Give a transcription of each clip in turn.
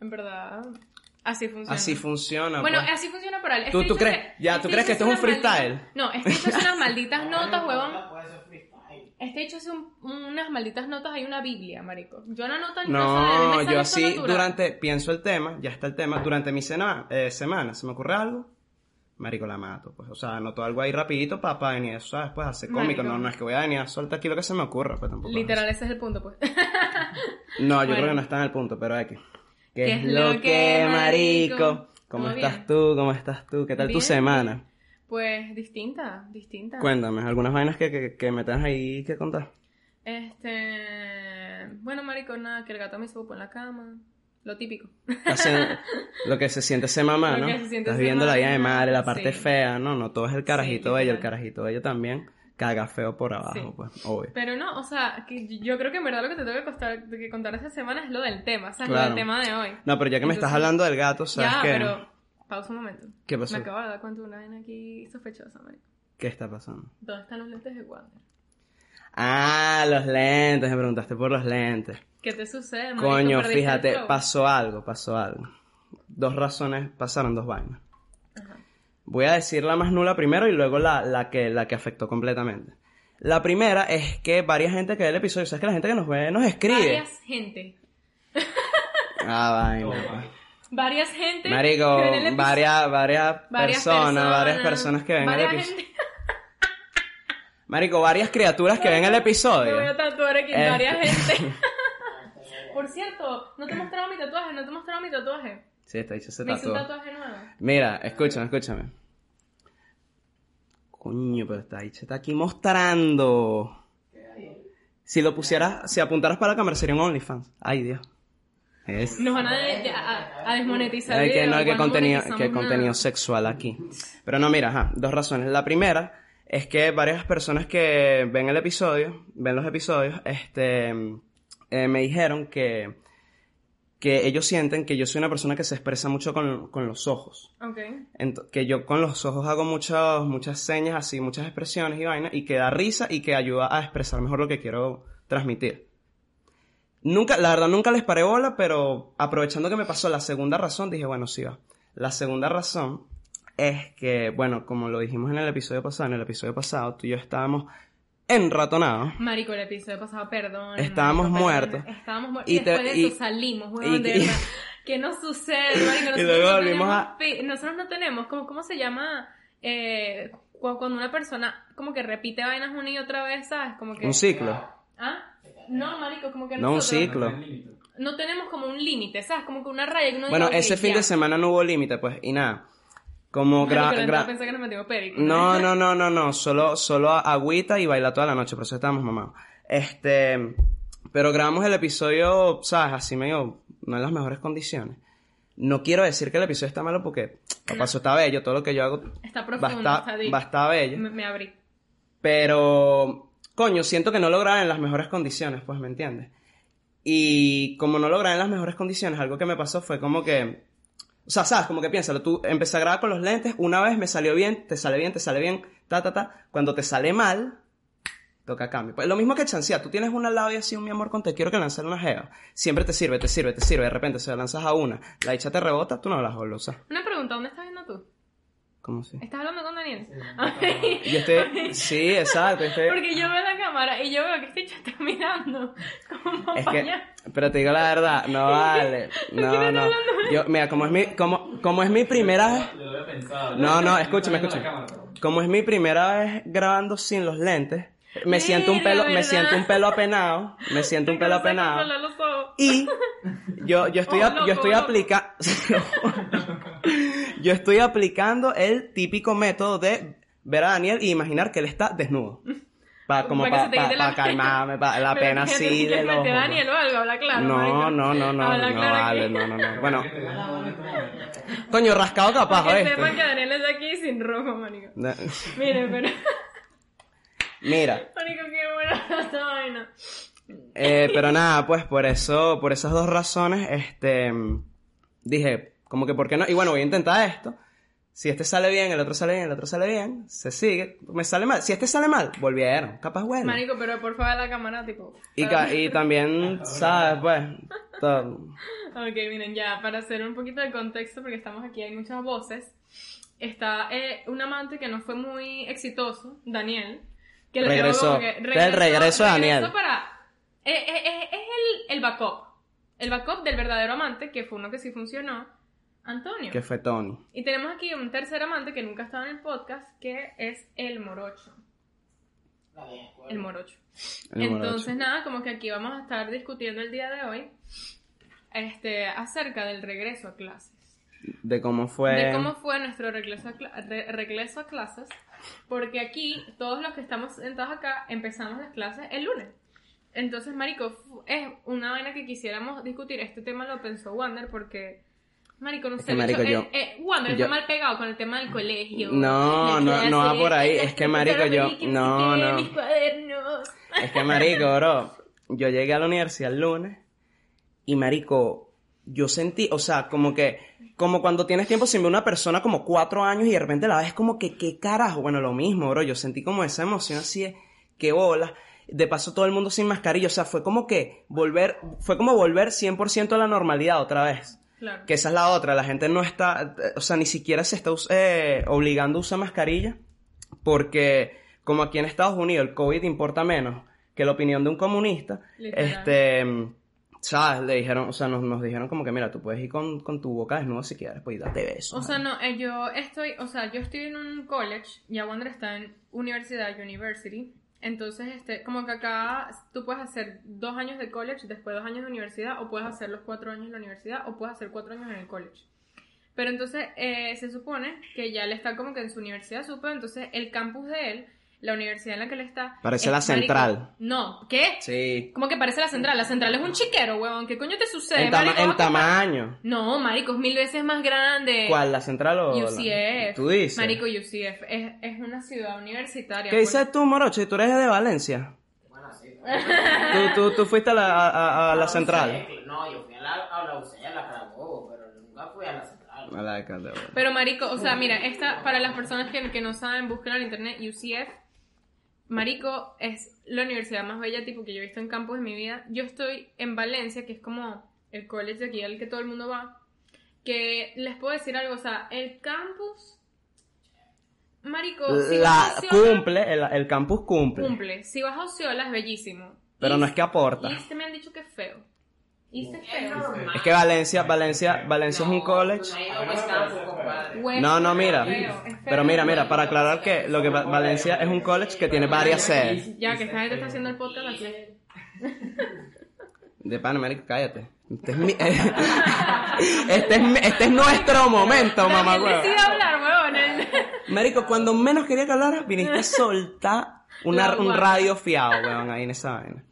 En verdad, así funciona. Así funciona. Bueno, pues. así funciona por él. ¿Tú- Este tú bicho crees- ya, este tú crees que esto es un freestyle? malditas- No, este hecho hace unas malditas notas, huevón. Puede ser freestyle. Este hecho hace un- unas malditas notas, hay una biblia, marico. Yo no anoto ni No, sale yo así natural. durante, pienso el tema, ya está el tema, durante mi cena, eh, semana, ¿se me ocurre algo? Marico, la mato, pues, o sea, anoto algo ahí rapidito para pa venir, ¿sabes? Pues hacer cómico, Marico. no, no es que voy a venir a soltar aquí lo que se me ocurra, pues tampoco. es Literal, ese es el punto, pues. No, yo Bueno. creo que no está en el punto, pero hay que. ¿Qué, ¿Qué es lo que, marico? ¿Cómo ¿Todo estás tú? ¿Cómo estás tú? ¿Qué tal tu Bien, semana? Pues distinta, distinta. Cuéntame, algunas vainas que, que, que me tengas ahí que contar. Este. Bueno, marico, nada, que el gato me popó en la cama. Lo típico. Hacen lo que se siente ser mamá, Lo ¿no? que se siente Estás viendo la vida de mamá, madre, la parte sí. fea, ¿no? No todo es el carajito bello, el literal. carajito bello también caga feo por abajo, Sí. pues, obvio. Pero no, o sea, que yo creo que en verdad lo que te tengo que, costar, que contar esta semana es lo del tema, o sea, es lo Claro. del tema de hoy. No, pero ya que me estás hablando del gato, ¿sabes ya, qué? pero pausa un momento. ¿Qué pasó? Me acabo de dar cuenta de una vaina aquí sospechosa, marico. ¿Qué está pasando? ¿Dónde están los lentes de Wander? Ah, los lentes, me preguntaste por los lentes. ¿Qué te sucede, marico? Coño, ¿Perdiste el fíjate, pasó algo, pasó algo. Dos razones, pasaron dos vainas. Voy a decir la más nula primero y luego la, la, que, la que afectó completamente. La primera es que varias gente que ve el episodio, ¿sabes que la gente que nos ve nos escribe? Varias gente. Ah, vaina. pues. Varias gente. Marico, que ven el episodio. varias, varias, Varias personas, varias personas que ven el episodio. Marico, varias criaturas que ven el Me voy episodio. a tatuar aquí, varias gente. Por cierto, no te he mostrado mi tatuaje, no te he mostrado mi tatuaje. Sí, está dicho ese Me hice un tatuaje. tatuaje nuevo. Mira, escúchame, escúchame. Coño, pero está dicho, está aquí mostrando. Si lo pusieras, si apuntaras para la cámara sería un OnlyFans. Ay, Dios. Es. Nos van a, de- a, a desmonetizar Hay el que, video no hay que cuando contenido, monetizamos que nada. contenido sexual aquí. Pero no, mira, ajá, dos razones. La primera es que varias personas que ven el episodio, ven los episodios, este, eh, me dijeron que, que ellos sienten que yo soy una persona que se expresa mucho con, con los ojos. Ok. Ent- que yo con los ojos hago muchas, muchas señas así, muchas expresiones y vainas, y que da risa y que ayuda a expresar mejor lo que quiero transmitir. Nunca, la verdad, nunca les paré bola, pero aprovechando que me pasó la segunda razón, dije, bueno, sí va. La segunda razón es que, bueno, como lo dijimos en el episodio pasado, en el episodio pasado, tú y yo estábamos enratonados. Marico, el episodio pasado, perdón. Estábamos marico, perdón. muertos. Estábamos muertos. Y Y, te- después de y- eso salimos, weón, de y- verdad. ¿Qué nos sucede, marico? Nosotros luego no tenemos a- Nosotros no tenemos, como, ¿cómo se llama? Eh, cu- cuando una persona como que repite vainas una y otra vez, ¿sabes? Como que... Un ciclo. ¿Ah? No, marico, como que No un nosotros ciclo. no tenemos como un límite, ¿sabes? Como que una raya que uno Bueno, ese fin ya. de semana no hubo límite, pues, y nada. Como gra- la gra- entrada pensé que nos metimos perico. No, no, no, no, no, solo, solo agüita y baila toda la noche, por eso estábamos mamados. Este, pero grabamos el episodio, ¿sabes? Así medio, no en las mejores condiciones. No quiero decir que el episodio está malo porque, papá, eso está bello, todo lo que yo hago Está va a profundo, estar, va a estar bello. Me, me abrí. Pero, coño, siento que no lo grabé en las mejores condiciones, pues, ¿me entiendes? Y como no lo grabé en las mejores condiciones, algo que me pasó fue como que, o sea, sabes, como que piénsalo, tú empecé a grabar con los lentes, una vez me salió bien, te sale bien, te sale bien, ta, ta, ta. Cuando te sale mal, toca cambio. Pues lo mismo que chancea, tú tienes una y así un mi amor con te quiero que lanzar una jeva. Siempre te sirve, te sirve, te sirve, de repente se la lanzas a una, la dicha te rebota, tú no la vas a. Una pregunta, ¿dónde estás viendo tú? ¿Cómo así? ¿Estás hablando con Daniel? Yo estoy, sí, exacto, estoy... Porque yo veo la cámara y yo veo que este chico está mirando como Es que, pero te digo la verdad, no vale. No, no. Yo, mira, como es mi, como, como es mi primera vez. Yo lo había pensado. No, no, escúchame, escúchame. Como es mi primera vez grabando sin los lentes, me siento un pelo, me siento un pelo apenado, me siento un pelo apenado. Y yo, yo estoy, Oh, yo estoy aplicando, yo estoy aplicando el típico método de ver a Daniel y imaginar que él está desnudo. Para como Para que para quite la calmarme, pa- la pena que así que de los Daniel o algo, habla claro. No, marico. no, no, no, Habla no, claro vale, no, no, no. Bueno, coño, rascado capaz, Que ¿oíste? sepan que Daniel está aquí sin rojo, marico. Na- Miren, pero... Mira, Marico, qué buena esta vaina. eh, pero nada, pues por eso, por esas dos razones, este, dije, como que por qué no, y bueno, voy a intentar esto, Si este sale bien, el otro sale bien, el otro sale bien, se sigue, me sale mal. Si este sale mal, volvieron, capaz bueno. Marico, pero por favor la cámara, tipo. Y, ca- y también, ¿sabes? Pues, todo. Ok, miren, ya, para hacer un poquito de contexto, porque estamos aquí, hay muchas voces. Está eh, un amante que no fue muy exitoso, Daniel. Que le Regresó. que- es el regreso de Daniel. regresó para. eh, eh, eh, es el, el backup. El backup del verdadero amante, que fue uno que sí funcionó, Antonio. Que fue Tony. Y tenemos aquí un tercer amante que nunca ha estado en el podcast, que es el morocho. La. El morocho. el Entonces, nada, como que aquí vamos a estar discutiendo el día de hoy este, acerca del regreso a clases. De cómo fue. De cómo fue nuestro regreso a, cla- re- regreso a clases. Porque aquí, todos los que estamos sentados acá, empezamos las clases el lunes. Entonces, Marico, es una vaina que quisiéramos discutir. Este tema lo pensó Wander porque. Marico, no Es sé. que, marico, el hecho- yo- eh, eh, Wander yo- está mal pegado con el tema del colegio. No, no, no va por ahí. Es que, marico, yo- que no, no. Mis cuadernos. Es que, marico, bro, yo llegué a la universidad el lunes y, marico, yo sentí, o sea, como que, como cuando tienes tiempo sin ver una persona como cuatro años y de repente la ves como que, ¿qué carajo? Bueno, lo mismo, bro, yo sentí como esa emoción así de, qué bola. De paso todo el mundo sin mascarilla, o sea, fue como que volver, fue como volver 100% a la normalidad otra vez. Claro. Que esa es la otra, la gente no está, o sea, ni siquiera se está eh, obligando a usar mascarilla, porque como aquí en Estados Unidos el COVID importa menos que la opinión de un comunista, Literal. este, ¿sabes? Le dijeron, o sea, nos, nos dijeron como que, mira, tú puedes ir con, con tu boca desnuda si quieres, pues y date besos. O sea, no, eh, yo estoy, o sea, yo estoy en un college, ya Wander está en universidad, university, entonces, este, como que acá tú puedes hacer dos años de college, después dos años de universidad, o puedes hacer los cuatro años en la universidad, o puedes hacer cuatro años en el college. Pero entonces, eh, se supone que ya él está como que en su universidad, supe, entonces el campus de él, la universidad en la que él está... Parece es, la marico, central. No, ¿qué? Sí. ¿Cómo que parece la central? La central es un chiquero, huevón, ¿qué coño te sucede, En, tama- marico? en tamaño. No, marico, es mil veces más grande. ¿Cuál? ¿La central o la- UCF. ¿Tú dices? Marico, UCF es, es una ciudad universitaria. ¿Qué pues. dices tú, Morocho? ¿Y tú eres de Valencia? Bueno, sí. ¿Tú, tú, tú fuiste a la, a- a- a la central? No, yo fui a la, a la UCE, a la Carabobo, pero nunca fui a la central. A la de Caldero. Pero marico, o sea, mira, esta, para las personas que, que no saben, busquen en internet UCF. Marico es la universidad más bella tipo que yo he visto en campus en mi vida. Yo estoy en Valencia, que es como el college de aquí al que todo el mundo va. Que les puedo decir algo, o sea, el campus... Marico, si La vas a Osceola, cumple, el, el campus cumple. cumple. Si vas a Osceola es bellísimo. Pero Y- no es que aporta. Y este me han dicho que es feo. Es que Valencia, Valencia, Valencia es un college. No. West No, mira. Pero mira, mira, para aclarar que lo que Va- Valencia es un college que tiene varias sedes. Ya que esta gente está haciendo el podcast aquí. De Panamérica, cállate. Este es, mi- este es, mi- este es nuestro momento, mamá También decide hablar, huevón. el- Marico, cuando menos quería que hablara, viniste a soltar una- La un radio fiado, weón, ahí en esa vaina.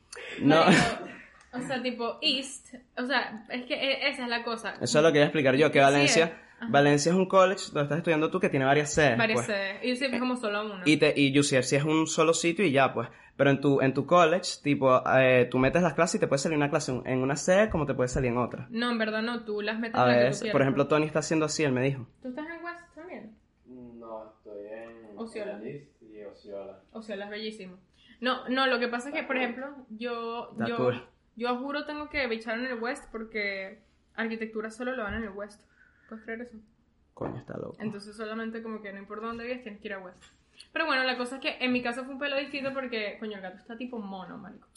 No, Marico, O sea, tipo East. O sea, es que e- esa es la cosa. eso es lo que quería explicar yo, que Sí, Valencia, ajá. Valencia es un college donde estás estudiando tú que tiene varias sedes. Varias pues. sedes. Y siempre es como solo uno. Y, te, y UCF sí es un solo sitio y ya, pues. Pero en tu, en tu college, tipo, eh, tú metes las clases y te puede salir una clase en una sede como te puede salir en otra. No, en verdad no. Tú las metes A en la que tú por ejemplo. Tony está haciendo así, él me dijo. ¿Tú estás en West también? No, estoy en Osceola. en y Osceola. O sea, las bellísimo. No, no, lo que pasa es que, por ejemplo, yo, Está yo, cool. Yo juro tengo que bichar en el West porque arquitectura solo lo van en el West. ¿Puedes creer eso? Coño, está loco. Entonces solamente como que no importa dónde vives, tienes que ir a West. Pero bueno, la cosa es que en mi caso fue un pelo distinto porque, coño, el gato está tipo mono, marico.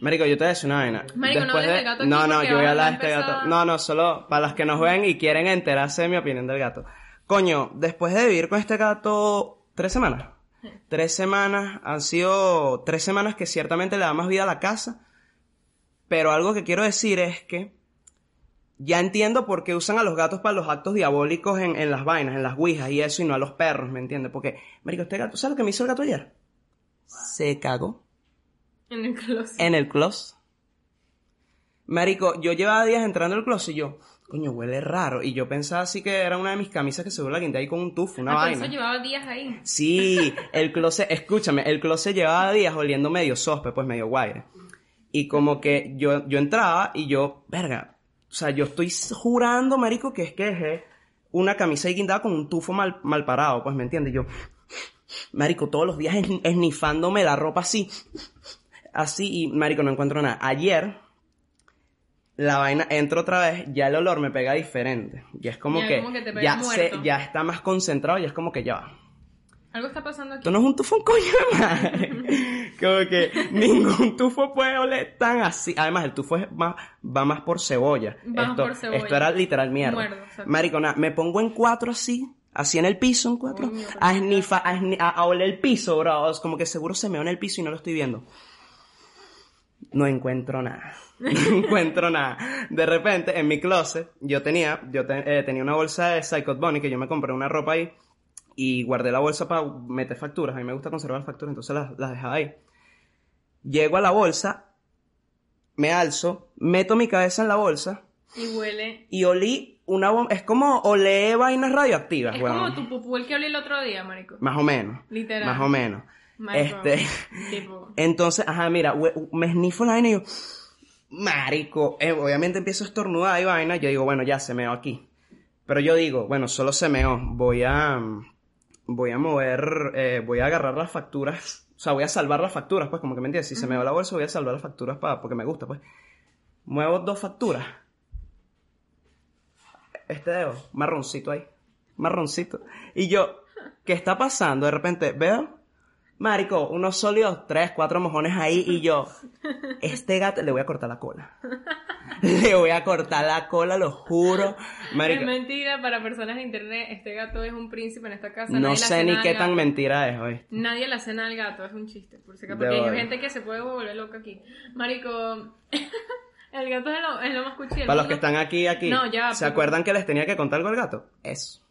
Marico, yo te voy a decir una vaina. Marico, no Después hables de- del gato aquí No, no, yo voy a hablar de este gato. No, no, solo para los que nos ven y quieren enterarse de mi opinión del gato. Coño, después de vivir con este gato tres semanas. Tres semanas, han sido tres semanas que ciertamente le da más vida a la casa. Pero algo que quiero decir es que ya entiendo por qué usan a los gatos para los actos diabólicos en, en las vainas, en las ouijas y eso, y no a los perros, ¿me entiendes? Porque, marico, este gato, ¿sabes lo que me hizo el gato ayer? Se cagó En el closet. en el closet. Marico, yo llevaba días entrando al closet y yo, coño, huele raro. Y yo pensaba así que era una de mis camisas que seguro la guindé ahí con un tufo, una Ah, vaina. eso llevaba días ahí. Sí, el closet, escúchame, el closet llevaba días oliendo medio sospe, pues medio guaire. Y como que yo, yo entraba y yo, verga, o sea, yo estoy jurando, marico, que es que dejé una camisa ahí guindada con un tufo mal, mal parado, pues, ¿me entiendes? Yo, marico, todos los días esn- esnifándome la ropa así, así, y marico, no encuentro nada. Ayer, la vaina, entro otra vez, ya el olor me pega diferente. Ya es como Ya que, como que te ya, se, ya está más concentrado, ya es como que ya va. Algo está pasando aquí. Esto no es un tufo un coño de madre. Como que ningún tufo puede oler tan así. Además, el tufo es más, va más por cebolla. Va más esto, por cebolla. esto era literal mierda. Muerdo, exacto. Marico, nada, me pongo en cuatro así, así en el piso, en cuatro, a qué esnifa, a, a- a oler el piso, bro. Es como que seguro se meó en el piso y no lo estoy viendo. No encuentro nada. No encuentro nada. De repente, en mi closet, yo tenía, yo te- eh, tenía una bolsa de Psycho Bunny que yo me compré una ropa ahí y guardé la bolsa para meter facturas. A mí me gusta conservar facturas, entonces las, las dejaba ahí. Llego a la bolsa, me alzo, meto mi cabeza en la bolsa Y huele. y olí una bomba. Es como olé vainas radioactivas, Es weón. como tu pupú el que olí el otro día, marico. Más o menos. Literal. Más o menos. Marico, Este. Tipo. Entonces, ajá, mira, me snifo la vaina y yo, marico, eh, obviamente empiezo a estornudar y vaina, yo digo, bueno, ya se meó aquí. Pero yo digo, bueno, solo se meó, voy a, voy a mover, eh, voy a agarrar las facturas, o sea, voy a salvar las facturas, pues, como que me entiendes, si se me va la bolsa voy a salvar las facturas para, porque me gusta, pues. Muevo dos facturas. Este dedo, marroncito ahí, marroncito. Y yo, ¿qué está pasando? De repente, veo, marico, unos sólidos tres, cuatro mojones ahí y yo, este gato, le voy a cortar la cola. Le voy a cortar la cola, lo juro. Marico, Es mentira para personas de internet. Este gato es un príncipe en esta casa. no sé ni qué tan mentira es, hoy. Nadie le hace nada al gato, es un chiste. Por si porque hay gente que se puede volver loca aquí. Marico, el gato es lo, es lo más cuchi del Para los que están aquí, aquí, No, ya, ¿se pero- acuerdan que les tenía que contar algo al gato? Eso.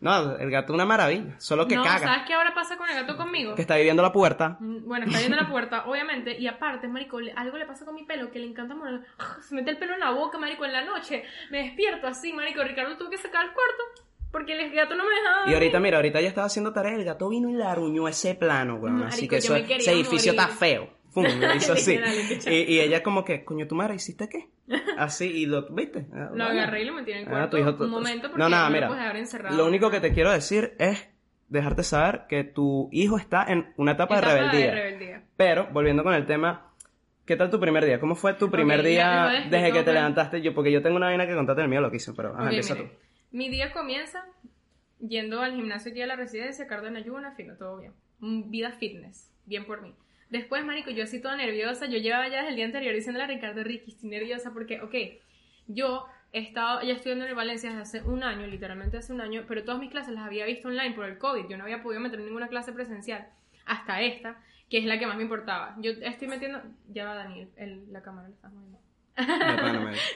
No, el gato es una maravilla, solo que no, caga, ¿sabes qué ahora pasa con el gato conmigo? que está viviendo la puerta. Mm, Bueno, está viendo la puerta, obviamente, y aparte, marico, algo le pasa con mi pelo, que le encanta morir. Se mete el pelo en la boca, marico, en la noche. Me despierto así, marico. Ricardo tuvo que sacar el cuarto, porque el gato no me dejaba. Y ahorita, mira, ahorita ya estaba haciendo tarea, el gato vino y le aruñó ese plano, weón. así Marico, que yo eso, ese edificio morir. está feo. Fum, lo hizo así. Literal, literal. Y, y ella como que, coño, tu madre, ¿hiciste qué? Así, y lo, ¿viste? Ah, Lo agarré y lo metí en el Ah, cuarto tu hijo- tu- un momento porque no, nada, no mira. lo puedes dejar encerrado. Lo único que te quiero decir es dejarte saber que tu hijo está en una etapa, Etapa de rebeldía. rebeldía. Pero, volviendo con el tema, ¿qué tal tu primer día? ¿Cómo fue tu primer día desde que te levantaste? Yo, porque yo tengo una vaina que contarte el mío lo que hice, pero ajá, empieza mire, tú. Mi día comienza yendo al gimnasio aquí a la residencia, cardio en ayuna, fino, todo bien. Mm, Vida fitness, bien por mí. Después, marico, yo así toda nerviosa, yo llevaba ya desde el día anterior diciéndole a Ricardo, Ricky, estoy nerviosa porque, ok, yo he estado ya estudiando en Valencia desde hace un año, literalmente hace un año, pero todas mis clases las había visto online por el COVID, yo no había podido meter ninguna clase presencial, hasta esta, que es la que más me importaba. Yo estoy metiendo, ya va Daniel, el- la cámara la estás moviendo.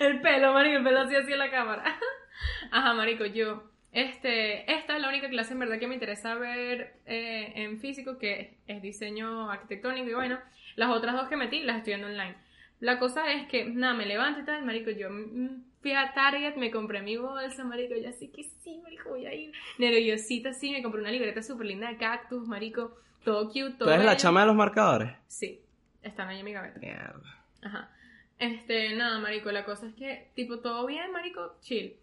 El pelo, marico, el pelo así así en la cámara. Ajá, marico, yo. Este, esta es la única clase en verdad que me interesa ver eh, en físico, que es diseño arquitectónico y bueno, las otras dos que metí las estoy viendo online. La cosa es que, nada, me levanto y tal, marico, yo mm, fui a Target, me compré mi bolsa, marico, yo así que sí, marico, voy a ir. Nerviosita, sí, me compré una libreta súper linda de cactus, marico, todo cute, todo ¿Tú eres la chama de los marcadores? Sí, están ahí en mi gaveta. Mierda. Ajá. Este, nada, marico, la cosa es que, tipo, todo bien, marico, chill.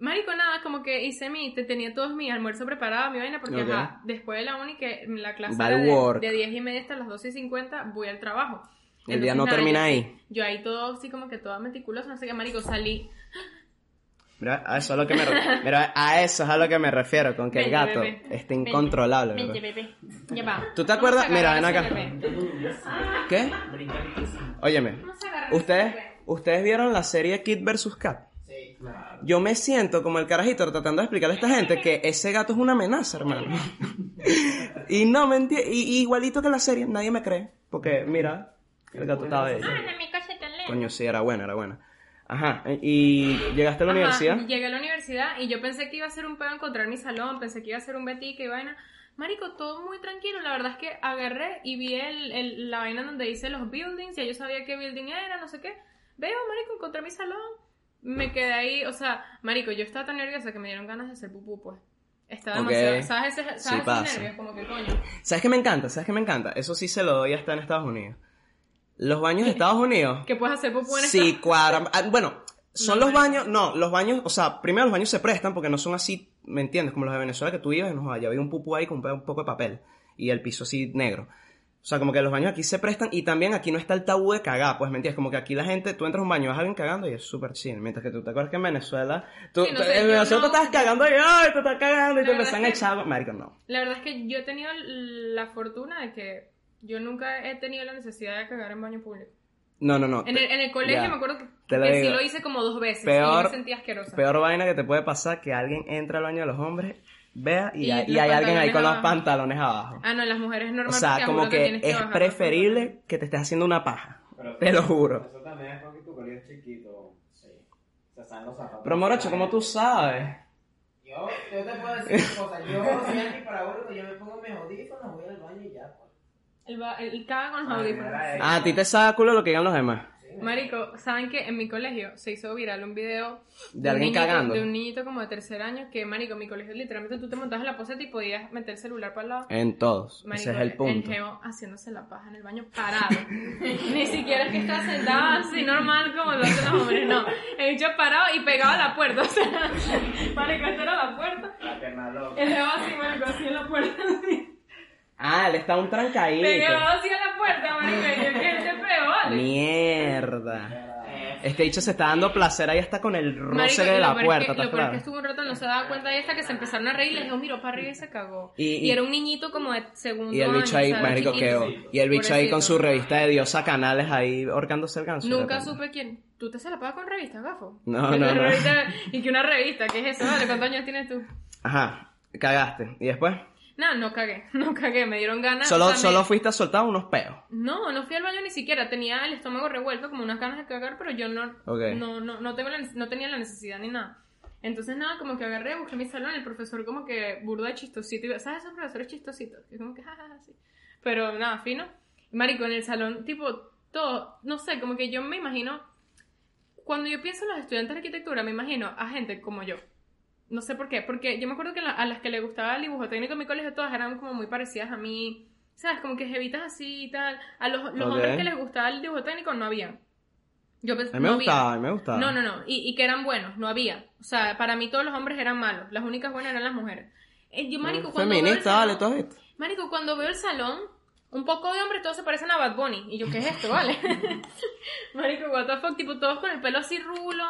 Marico, nada, como que hice mi, te tenía todo mi almuerzo preparado, mi vaina, porque Ok. ajá, después de la uni, que la clase Va era al de, work. de 10 y media hasta las 12 y 50, voy al trabajo. El día no nada, termina yo ahí. Yo ahí todo así como que toda meticulosa, no sé qué, marico, salí. Mira, a eso es a lo que me Mira, a eso es a lo que me refiero, con que el gato bebé. Vente. incontrolable. Vente, bebé. Ya va. ¿Tú te acuerdas? Mira, ven acá. ¿Qué? Óyeme, ¿ustedes. ¿ustedes vieron la serie Kid vs. Kat? Claro. Yo me siento como el carajito tratando de explicarle a esta gente que ese gato es una amenaza, hermano. y no me entiende. Y, igualito que la serie, nadie me cree. Porque, mira, el gato estaba bello. Ah, mi cosa tan lejos. Coño, sí, era buena, era buena. Ajá, y llegaste a la Ajá, universidad. Llegué a la universidad y yo pensé que iba a ser un pedo encontrar mi salón, pensé que iba a ser un betica y vaina. Marico, todo muy tranquilo. La verdad es que agarré y vi el, el- la vaina donde dice los buildings. Ya yo sabía qué building era, no sé qué. Veo, Marico, encontré mi salón. Me quedé ahí, o sea, Marico, yo estaba tan nerviosa que me dieron ganas de hacer pupú, pues. Estaba demasiado. ¿Sabes, ese, sabes nervios? Como que coño. ¿Sabes qué me encanta? ¿Sabes qué me encanta? Eso sí se lo doy hasta en Estados Unidos. Los baños de Estados Unidos. Que puedes hacer pupú en Sí, cuadran. ah, Bueno, Son No, los marico. baños, no, los baños, o sea, primero los baños se prestan porque no son así, ¿me entiendes? Como los de Venezuela que tú ibas y no, ya había un pupú ahí con un poco de papel y el piso así negro. O sea, como que los baños aquí se prestan y también aquí no está el tabú de cagar, pues, ¿me entiendes? Como que aquí la gente, tú entras a un baño, ves a alguien cagando y es súper chill. Mientras que tú te acuerdas que en Venezuela, tú, Sí, no tú- sé, en Venezuela no- tú estabas cagando y, ¡ay, te estás cagando! Y te empiezan a echar, marico, no. La verdad es que yo he tenido la fortuna de que yo nunca he tenido la necesidad de cagar en baño público. No, no, no. En el, en el colegio me acuerdo que, Te lo que sí lo hice como dos veces y Peor- yo me sentía asquerosa. Peor vaina que te puede pasar que alguien entra al baño de los hombres, vea y, Y hay, y los hay alguien ahí con los pantalones abajo. Ah, no, las mujeres es O sea, como que es los preferible que te estés haciendo una paja. Pero Te lo juro. Eso también es porque tu colegio es chiquito. Sí. Se saben los zapatos. Pero Morocho, ¿cómo tú sabes? Yo, yo te puedo decir una cosa. Yo soy antiparabólico, yo me pongo mis audífonos, voy al baño y ya. pues. El, el caga con los audífonos. Ah, a ti te saca culo lo que digan los demás. Marico, ¿saben que en mi colegio se hizo viral un video De un alguien niñito- cagando. De un niñito como de tercer año que, marico, en mi colegio literalmente tú te montabas en la poseta y podías meter el celular para el lado. En todos. Marico, Ese es el punto. geo haciéndose la paja en el baño parado. Ni siquiera es que está sentado así normal como lo hacen los hombres, no. El bicho parado y pegado a la puerta. O sea, marico, esta era la puerta. La loca. El geo así, marico, así en la puerta. Así. Ah, él está un trancadito. Pegado así en la puerta, marico. Y yo, ¿qué te pegó, vale? Mierda. Este dicho se está dando placer ahí hasta con el roce de y la peor es puerta, que- ¿estás Lo peor es que estuvo un rato, no se daba cuenta y hasta que se empezaron a reír, le dijo, miró para arriba y se cagó. Y- Y, y- era un niñito como de segundo Y el bicho año, ahí, marico, quedó. Y el bicho ahí con su revista de Diosa Canales ahí ahorcándose el ganso. Nunca supe quién. ¿Tú te se la pagas con revistas, gafo? No, Que no, no. revista- y que una revista, ¿qué es eso? Vale, ¿cuántos años tienes tú? Ajá, cagaste. ¿Y después? No, no cagué, no cagué, me dieron ganas. Solo, o sea, me- solo fuiste a soltar unos peos. No, no fui al baño ni siquiera, tenía el estómago revuelto, como unas ganas de cagar, pero yo no, Ok. no, no, no, tengo la- no tenía la necesidad ni nada. Entonces nada, como que agarré, busqué mi salón, el profesor como que burda de chistosito, y, ¿sabes esos profesores chistositos? Que como que jajaja, sí. Pero nada, fino. Marico, en el salón, tipo, todo, no sé, como que yo me imagino, cuando yo pienso en los estudiantes de arquitectura, me imagino a gente como yo. No sé por qué, porque yo me acuerdo que la- a las que le gustaba el dibujo técnico en mi colegio todas eran como muy parecidas a mí, ¿sabes? Como que jevitas así y tal. A los, los hombres que les gustaba el dibujo técnico no había. Yo A pensé, mí me no había. gustaba, a mí me gustaba. No, no, no. Y, y que eran buenos, no había. O sea, para mí todos los hombres eran malos. Las únicas buenas eran las mujeres. Eh, yo, marico, cuando veo el Feminista, vale, salón- ¿tú has visto? Marico, cuando veo el salón, un poco de hombres todos se parecen a Bad Bunny. Y yo, ¿qué es esto, vale? Marico, what the fuck, tipo, todos con el pelo así rulo.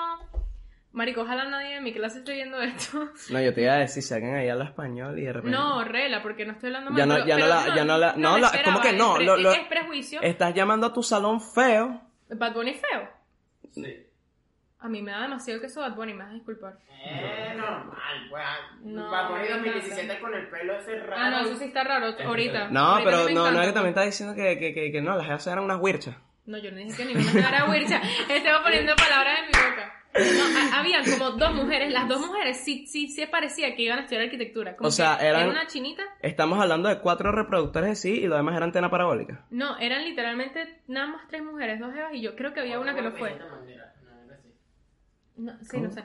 Marico, ojalá nadie en mi clase esté viendo esto. No, yo te iba a decir, si alguien ahí habla español y de repente... No, rela, porque no estoy hablando mal. Ya no- pero- ya no la- ya no la- no, la- esperaba, ¿cómo que no? Es, Lo- lo- es prejuicio. Estás llamando a tu salón feo. Bad Bunny es feo. Sí. A mí me da demasiado que eso Bad Bunny, me vas a disculpar. Eh, normal, pues. No, Para poner me 2017 encanta. con el pelo ese raro. Ah, no, eso sí está raro ahorita. No, Ahorita pero no, no es que también estás diciendo que, que, que, que no, las jefas eran unas huirchas. No, yo no dije que ninguna era huircha. Estaba poniendo palabras en mi. No, ha- había como dos mujeres. Las dos mujeres sí, sí, sí parecía que iban a estudiar arquitectura. Como O sea, que eran- Era una chinita. Estamos hablando de cuatro reproductores de sí y lo demás era antena parabólica. No, eran literalmente nada más tres mujeres, dos evas y yo. Creo que había una que no fue. No, sí, no sé.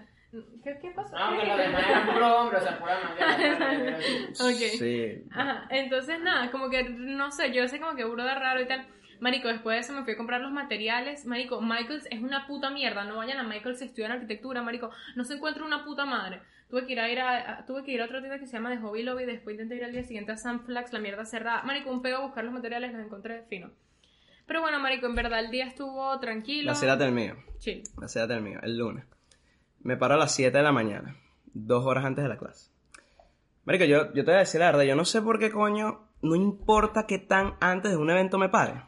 ¿Qué, qué pasó? No, que los demás eran puro hombre, o sea, pura manguera. Ok. Sí. Ajá, entonces nada, como que, no sé, yo sé como que burda raro y tal. Marico, después de eso me fui a comprar los materiales. Marico, Michaels es una puta mierda. No vayan a Michaels a estudiar arquitectura, marico. No se encuentra una puta madre. Tuve que ir a, ir a, a- tuve que ir a otra tienda que se llama The Hobby Lobby. Después intenté ir al día siguiente a Sunflax, la mierda cerrada. Marico, un pego a buscar los materiales, los encontré fino. Pero bueno, marico, en verdad el día estuvo tranquilo. Vacílate el mío. Chill. Vacílate el mío. El lunes. Me paro a las 7 de la mañana. Dos horas antes de la clase. Marico, yo, yo te voy a decir la verdad. Yo no sé por qué coño. No importa qué tan antes de un evento me pare.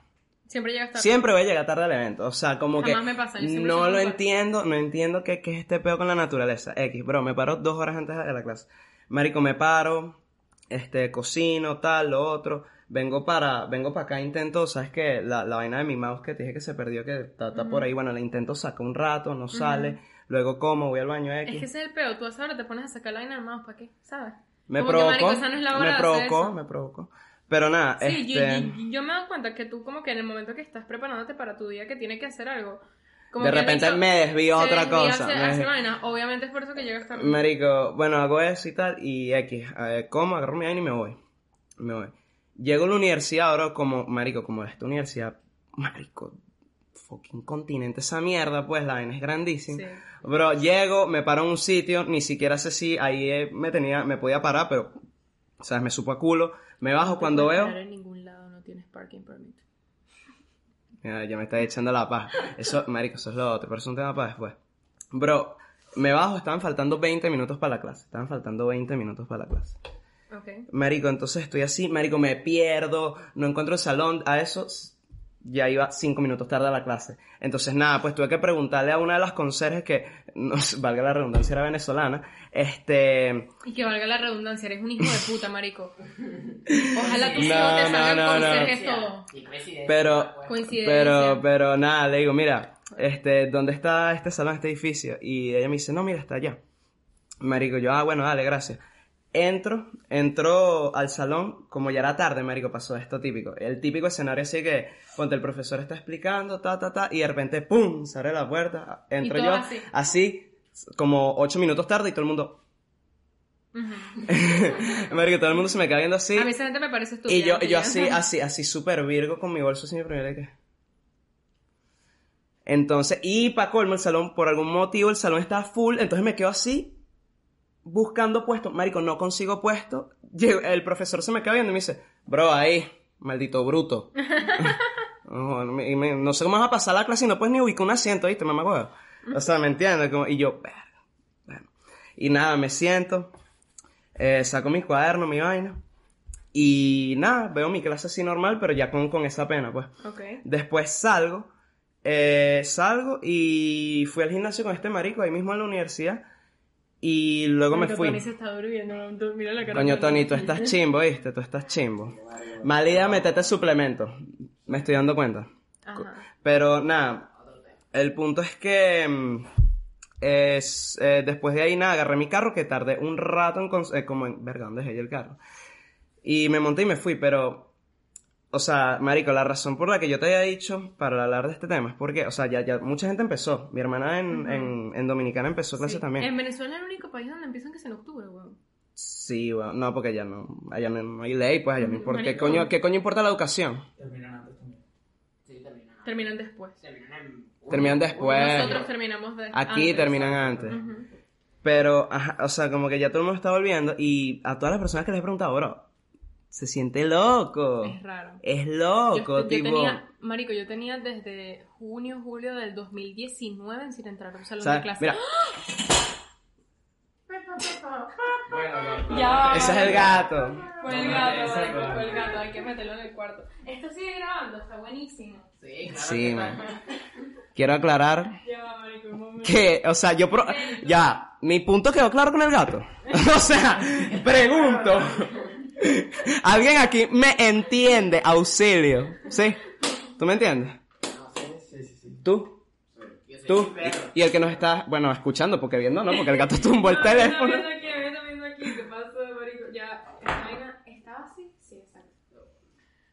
Siempre llega tarde. Siempre voy a llegar tarde al evento. O sea, como Jamás que. me pasa, yo no lo entiendo. No entiendo qué, qué es este peo con la naturaleza. X, bro. Me paro dos horas antes de la clase. Marico, me paro. Este, cocino, tal, lo otro. Vengo para, vengo para acá, intento, ¿sabes qué? La, la vaina de mi mouse que te dije que se perdió, que está, está por ahí. Bueno, la intento sacar un rato, no sale. Luego como, voy al baño X. Es que ese es el peor. Tú a esa hora te pones a sacar la vaina del mouse, ¿para qué? ¿Sabes? Me Como que, provocó, marico, esa no es la hora de me provocó, me provocó. Pero nada, Sí, yo, este, yo, yo me doy cuenta que tú como que en el momento que estás preparándote para tu día que tiene que hacer algo, como de que repente me desvío a otra desvía cosa. desvío. vaina. Obviamente es por eso que llegas tarde. Marico, bueno, hago eso y tal, y X, eh, como, agarro mi vaina y me voy. Me voy. Llego a la universidad ahora como, marico, como esta universidad, marico, fucking continente esa mierda, pues la vaina es grandísima. Sí. Bro, llego, me paro en un sitio, ni siquiera sé si ahí eh, me tenía, me podía parar, pero, ¿sabes? Me supo a culo. Me bajo cuando veo. en ningún lado no tienes parking permit. Mira, ya me está echando la paja. Eso, marico, eso es lo otro, pero es un tema para después. Bro, me bajo, estaban faltando 20 minutos para la clase. Estaban faltando 20 minutos para la clase. Ok. Marico, entonces estoy así, marico, me pierdo, no encuentro el salón, a eso ya iba 5 minutos tarde a la clase. Entonces nada, pues tuve que preguntarle a una de las conserjes que, no sé, valga la redundancia, era venezolana, este... Y que valga la redundancia, eres un hijo de puta, marico. Ojalá tus No, hijos te no, salgan no, no. conserjes todo. Y coincidencia, Pero, pues. Coincidencia. pero, pero nada, le digo, mira, este, ¿dónde está este salón, este edificio? Y ella me dice, no, mira, está allá. Marico, yo, ah, bueno, dale, gracias. Entro, entro al salón, como ya era tarde, marico, pasó esto típico. El típico escenario así que, ponte, el profesor está explicando, ta, ta, ta, y de repente, ¡pum!, se abre la puerta, entro yo, así. así, como ocho minutos tarde y todo el mundo, marico, todo el mundo se me queda viendo así. A mí esa gente me parece estúpida. Y yo, yo así, así, así súper virgo con mi bolso sin mi primera que. Entonces, y para colmo el salón, por algún motivo el salón estaba full, entonces me quedo así, buscando puesto. Marico, no consigo puesto. El profesor se me queda viendo y me dice, bro, ahí, maldito bruto. no, no me- y me- no sé cómo vas a pasar la clase y no puedes ni ubicar un asiento, ¿viste? Mamá, huevo. O sea, ¿me entiendes? Como- y yo, "Verga". bueno. Y nada, me siento, eh, saco mi cuaderno, mi vaina. Y nada, veo mi clase así normal, pero ya con, con esa pena, pues. Ok. Después salgo, eh, salgo y fui al gimnasio con este marico ahí mismo en la universidad. Y luego me fui. Tony se está durmiendo, mira la cara. Coño, Tony, tú estás chimbo, ¿viste? Tú estás chimbo. Malida, metete suplemento. Me estoy dando cuenta. Ajá. Pero nada, el punto es que mm, es, eh, después de ahí nada, agarré mi carro que tardé un rato en... eh, como en... Verga, ¿dónde dejé el carro? Y me monté y me fui, pero... O sea, marico, la razón por la que yo te había dicho para hablar de este tema es porque, o sea, ya, ya mucha gente empezó. Mi hermana en, en, en Dominicana empezó clase Sí. también. En Venezuela es el único país donde empiezan que se en octubre, weón. Sí, bueno, no, porque allá no, allá no, no hay ley, pues allá no importa. ¿Qué coño, ¿Qué coño importa la educación? Terminan antes también. Sí, terminan. Terminan después. Terminan en... Terminan después. Nosotros terminamos de Aquí antes. terminan antes. Ujú. Pero, ajá, o sea, como que ya todo el mundo está volviendo y a todas las personas que les he preguntado, bro, se siente loco. Es raro. Es Yo, loco, yo tipo. tenía, marico, yo tenía desde junio, julio del 2019 sin entrar a un salón de clase. mira, Bueno, Ya. ese es el gato. Fue el gato, fue. el gato, hay que meterlo en el cuarto. Esto sigue grabando, está buenísimo. Sí, claro. Sí, que man. está. Quiero aclarar Ya va, marico, un momento. que, o sea, yo pro... Ya, mi punto quedó claro con el gato. o sea, pregunto. ¿Alguien aquí me entiende? Auxilio. ¿Sí? ¿Tú me entiendes? No, sí. Sí, sí, sí. ¿Tú? Yo soy ¿Tú? Y, el que nos está, bueno, escuchando, porque viendo no, porque el gato tumbó el No, teléfono. Está viendo aquí, está viendo aquí, ¿qué pasó, marico? Ya, esta vaina, ¿estaba así? Sí, exacto.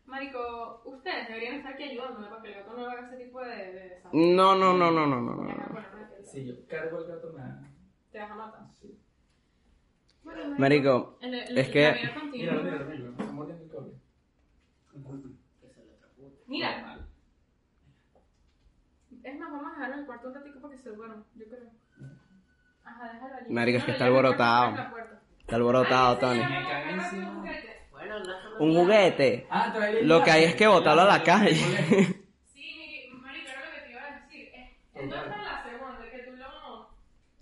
Marico, ustedes deberían estar aquí ayudándome para que el gato no haga ese tipo de... de. No, no, no, no, no, no, no. Si yo cargo el gato, me Te vas a matar. Sí. Marico, el- el- es que-. Mira, mira, mira, el es más, vamos a dejarlo en el cuarto un ratico para que se duerma, yo creo. Ajá, déjalo allí. Marico, es que está alborotado. Está alborotado, Tony. Un juguete. Ah, Lo que hay es que botarlo a la calle. Sí, marico, era lo que te iba a decir. Es, ¿en ¿Dónde está la segunda? Que tú lo...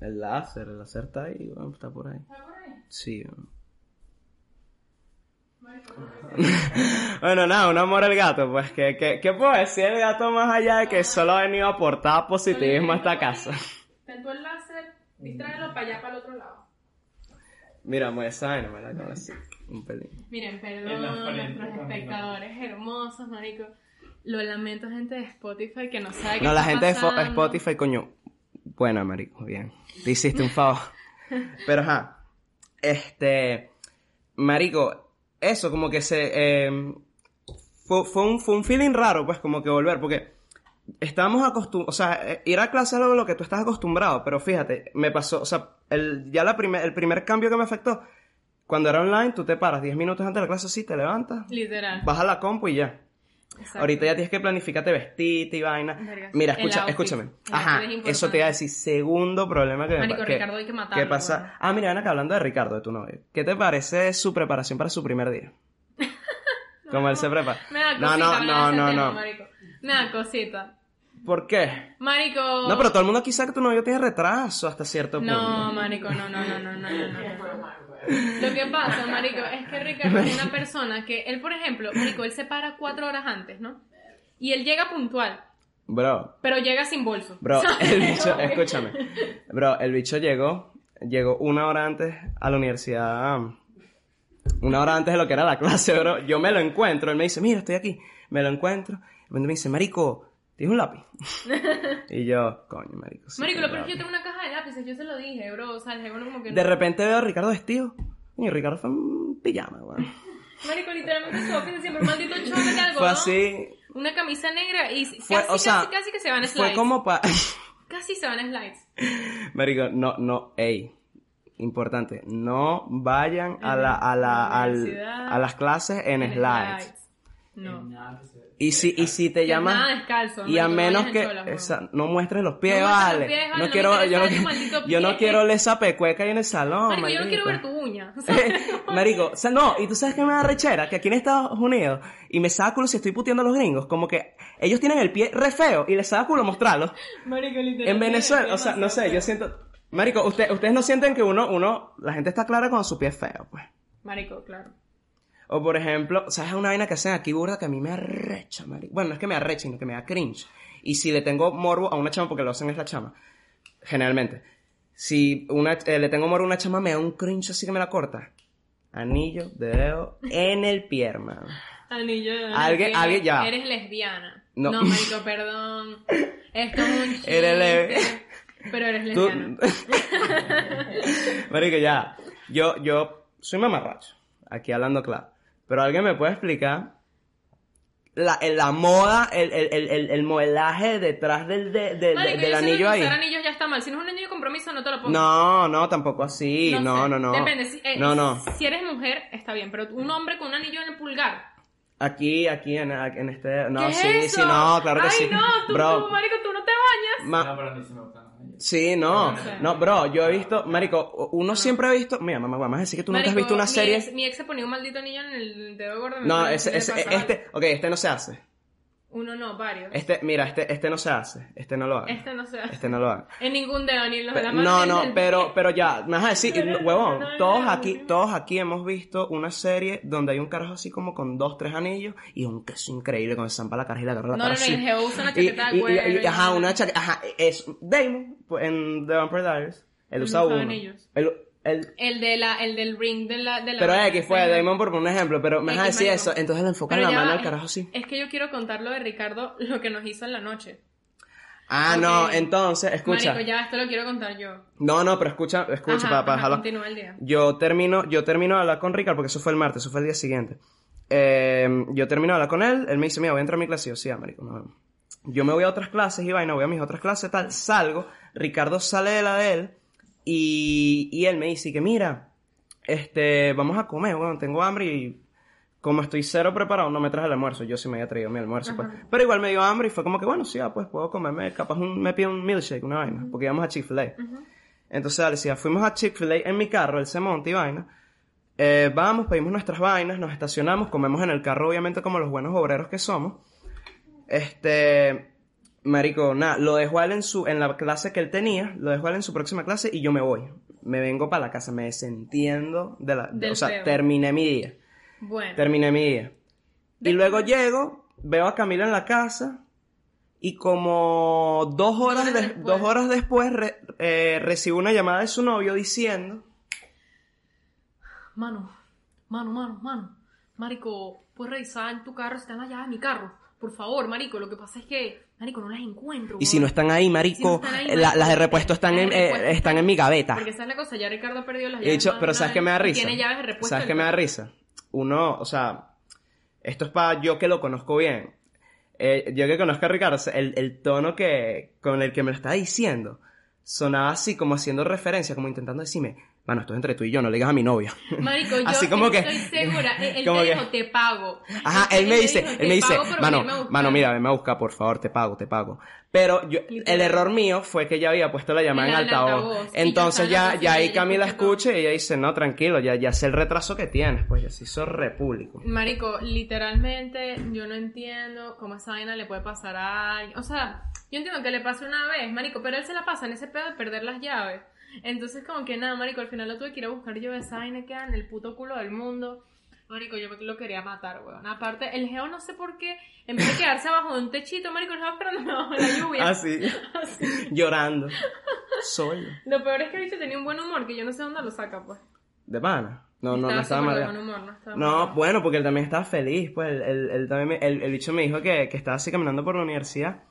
El láser, el láser está ahí, bueno, está por ahí. ¿Está por ahí? Sí. bueno. Marico, Bueno, nada, un amor al gato, pues, ¿qué, qué, qué puedo decir el gato más allá de que solo ha venido a aportar positivismo a esta casa? Ten el láser, distráelo para allá, para el otro lado. Mira, muy esa vaina, me la acabo así, un pelín. Miren, En perdón, nuestros espectadores hermosos, marico. Lo lamento, gente de Spotify que no sabe qué No, la está gente de. Spotify, coño. Buena, marico, bien. Te hiciste un favor. Pero, ajá. Este. Marico, eso como que se. eh, fue, fue un, fue un feeling raro, pues, como que volver, porque estábamos acostumbrados. O sea, eh, ir a clase es algo lo que tú estás acostumbrado, pero fíjate, me pasó. O sea, el, ya la primer, el primer cambio que me afectó, cuando era online, tú te paras 10 minutos antes de la clase, así, te levantas, Literal. bajas la compu y ya. Exacto. Ahorita ya tienes que planificarte vestirte y vaina. Mira, escucha, outfit. escúchame. Ajá, es eso te iba a decir. Segundo problema que me Marico, que- Ricardo, hay que matarlo, ¿Qué pasa? Ah, mira, ven acá hablando de Ricardo, de tu novio. ¿Qué te parece su preparación para su primer día? Como él se prepara. Me da No, cosita no, no, no, no. marico. Me da cosita. ¿Por qué? Marico. No, pero todo el mundo aquí sabe que tu novio tiene retraso hasta cierto punto. No, marico, no, no, no, no, no, no, no. Lo que pasa, marico, es que Ricardo es una persona que él, por ejemplo, marico, él se para cuatro horas antes, ¿no? Y él llega puntual, Bro, pero llega sin bolso. bro, el bicho, escúchame. Bro, el bicho llegó, llegó una hora antes a la universidad. Una hora antes de lo que era la clase, bro. Yo me lo encuentro, él me dice, mira, estoy aquí. Me lo encuentro. Y me dice, marico, ¿tienes un lápiz? y yo, coño, marico. sí, Marico, lo peor es que yo lápiz". tengo una caja de lápices, yo se lo dije, bro, o sea, el jefe como que no. De repente veo a Ricardo vestido. Y Ricardo fue en pijama, weón. Marico, literalmente su outfit siempre un maldito chorro de algo, Fue así. Una camisa negra y Fue, casi, o sea, casi, casi que se van slides. fue como pa... Casi se van slides. Marico, no, no, ey. Importante, no vayan a, la, a, la, al- Universidad. a las clases en, En slides. No. No. Y si, y si te llaman... Nada descalzo. Y a menos que esa- no muestres los pies, No vale. los pies, vale, no no quiero, yo no, yo no quiero leer esa pecueca ahí en el salón, Marico, yo no quiero ver tu uña. o sea, Marico, o sea, no, y tú sabes que me da rechera, que aquí en Estados Unidos, y me saca culo si estoy puteando a los gringos, como que ellos tienen el pie re feo y les saca culo mostrarlo. Marico, literal. En Venezuela, o sea, no sé, yo siento, Marico, usted, ustedes no sienten que uno, uno, la gente está clara cuando su pie feo, pues. Marico, claro. O por ejemplo, ¿sabes una vaina que hacen aquí burda que a mí me arrecha, marico? Bueno, no es que me arrecha, sino que me da cringe. Y si le tengo morbo a una chama, porque lo hacen es la chama, generalmente. Si una, eh, le tengo morbo a una chama, me da un cringe así que me la corta. Anillo de dedo en el pie, hermano. Anillo de Alguien- que alguien- ya. Eres lesbiana. No. No, marico, perdón. Es un chiste. Eres leve. Pero eres lesbiana. Marico, ya. Yo, yo soy mamarracho. Aquí hablando claro. Pero alguien me puede explicar la, la moda, el, el, el, el, el modelaje detrás del, de- de- Marico, del yo anillo que ahí. usar anillos ya está mal. Si no es un anillo de compromiso, no te lo pongas. No, no, tampoco así. No, sé. no, no. Depende. Si, eh, No, no. Si eres mujer, está bien. Pero un hombre con un anillo en el pulgar. Aquí, aquí, en, en este. No, ¿Qué sí, es sí, eso? no, claro que Ay, sí. no, tú, Bro, tú, marico, tú no te bañas. ma- No, pero a mí sí me anillos. Sí, no. No sé. No, bro, yo he visto. Marico, uno siempre ha visto. Mira, mamá, vamos a decir que tú nunca has visto una mi serie. ex- mi ex se ponía un maldito anillo en el dedo gordo. No, ese, ese, este. Ok, este no se hace. Uno no, varios. Este, mira, este, este no se hace. Este no lo haga. Este no se hace. Este no lo haga. En ningún dedo, ni en los de la mano. No, no, pero, pero ya, me vas a decir, huevón, no, no, todos no, aquí, no. todos aquí hemos visto una serie donde hay un carajo así como con dos, tres anillos y un queso increíble con el zampa la cara y la agarra la No, cara no, no, así. el geo usa una chaqueta de y- y- cuero. y- y ajá, una chaqueta, ajá, es Damon pues, en The Vampire Diaries, él usa uno. anillos. Él, él- El, de la, el del ring de la... De la pero mano, X fue ¿sí? Damon por un ejemplo, pero me vas a decir eso, entonces le enfocan la mano al carajo así. Es que yo quiero contar lo de Ricardo, lo que nos hizo en la noche. Ah, no, entonces, escucha. Marico, ya esto lo quiero contar yo. No, no, pero escucha, escucha, Ajá, para, ajá, el día. Yo termino, yo termino de hablar con Ricardo, porque eso fue el martes, eso fue el día siguiente. Eh, yo termino de hablar con él, él me dice, mira, voy a entrar a mi clase, y yo, sí, ah, marico, no. Yo me voy a otras clases y vaina, voy a mis otras clases, tal, salgo, Ricardo sale de la de él, y, y él me dice que, mira, este, vamos a comer, bueno, tengo hambre y como estoy cero preparado, no me traje el almuerzo, yo sí me había traído mi almuerzo, pues. Pero igual me dio hambre y fue como que, bueno, sí, ah, pues puedo comerme, capaz un, me pido un milkshake, una vaina, porque íbamos a Chick-fil-A. Entonces, ya fuimos a Chick-fil-A en mi carro, él se monta y vaina. Eh, vamos, pedimos nuestras vainas, nos estacionamos, comemos en el carro, obviamente, como los buenos obreros que somos. Este, marico, nada, lo dejo a él en su, en la clase que él tenía, lo dejo a él en su próxima clase y yo me voy. Me vengo para la casa, me desentiendo de la, Del o sea, terminé mi día. Bueno. Terminé mi día. Y luego llego, veo a Camila en la casa y como dos horas, de- después. dos horas después re- eh, recibo una llamada de su novio diciendo, Mano, mano, mano, mano. Marico, puedes revisar en tu carro si están allá en mi carro. Por favor, marico. Lo que pasa es que, marico, no las encuentro. y si no están ahí, marico, Si no están ahí, la- marico, las de repuesto están en, eh, están en mi gaveta. Porque esa es la cosa, ya Ricardo ha perdido las llaves. he dicho, pero ¿sabes qué me da risa? Tiene llaves de repuesto. ¿Sabes qué me da risa? Uno, o sea, esto es para yo que lo conozco bien. Eh, yo que conozco a Ricardo, el, el tono que, con el que me lo está diciendo, sonaba así como haciendo referencia, como intentando decirme, bueno, esto es entre tú y yo, no le digas a mi novia. Marico, yo Así como que- estoy segura. Él, como te que- dijo, te pago. Ajá, Él- él me dice, dijo, él "Te me dice, mano, venirme a buscar". mano, mira, ven a buscar, por favor, te pago, te pago. Pero yo, el error mío fue que ella había puesto la llamada en En altavoz. altavoz, ya Entonces ya, ya ahí ya Camila escucha y ella dice, no, tranquilo, ya, ya sé el retraso que tienes, pues ya se hizo repúblico. Marico, literalmente yo no entiendo cómo esa vaina le puede pasar a alguien. O sea, yo entiendo que le pase una vez, Marico, pero él se la pasa en ese pedo de perder las llaves. Entonces, como que nada, Marico, al final lo tuve que ir a buscar yo. Esa vaina queda en el puto culo del mundo. Marico, yo lo quería matar, weón. Aparte, el geo no sé por qué, en vez de quedarse abajo de un techito, Marico, él estaba esperando abajo de la lluvia. Así, llorando, solo, Lo peor es que el bicho tenía un buen humor, que yo no sé dónde lo saca, pues. de pana. No, no, no estaba súper de mal. buen humor, no estaba No, bueno, porque él también estaba feliz, pues él, él- él también me- el, el bicho me dijo que, que estaba así caminando por la universidad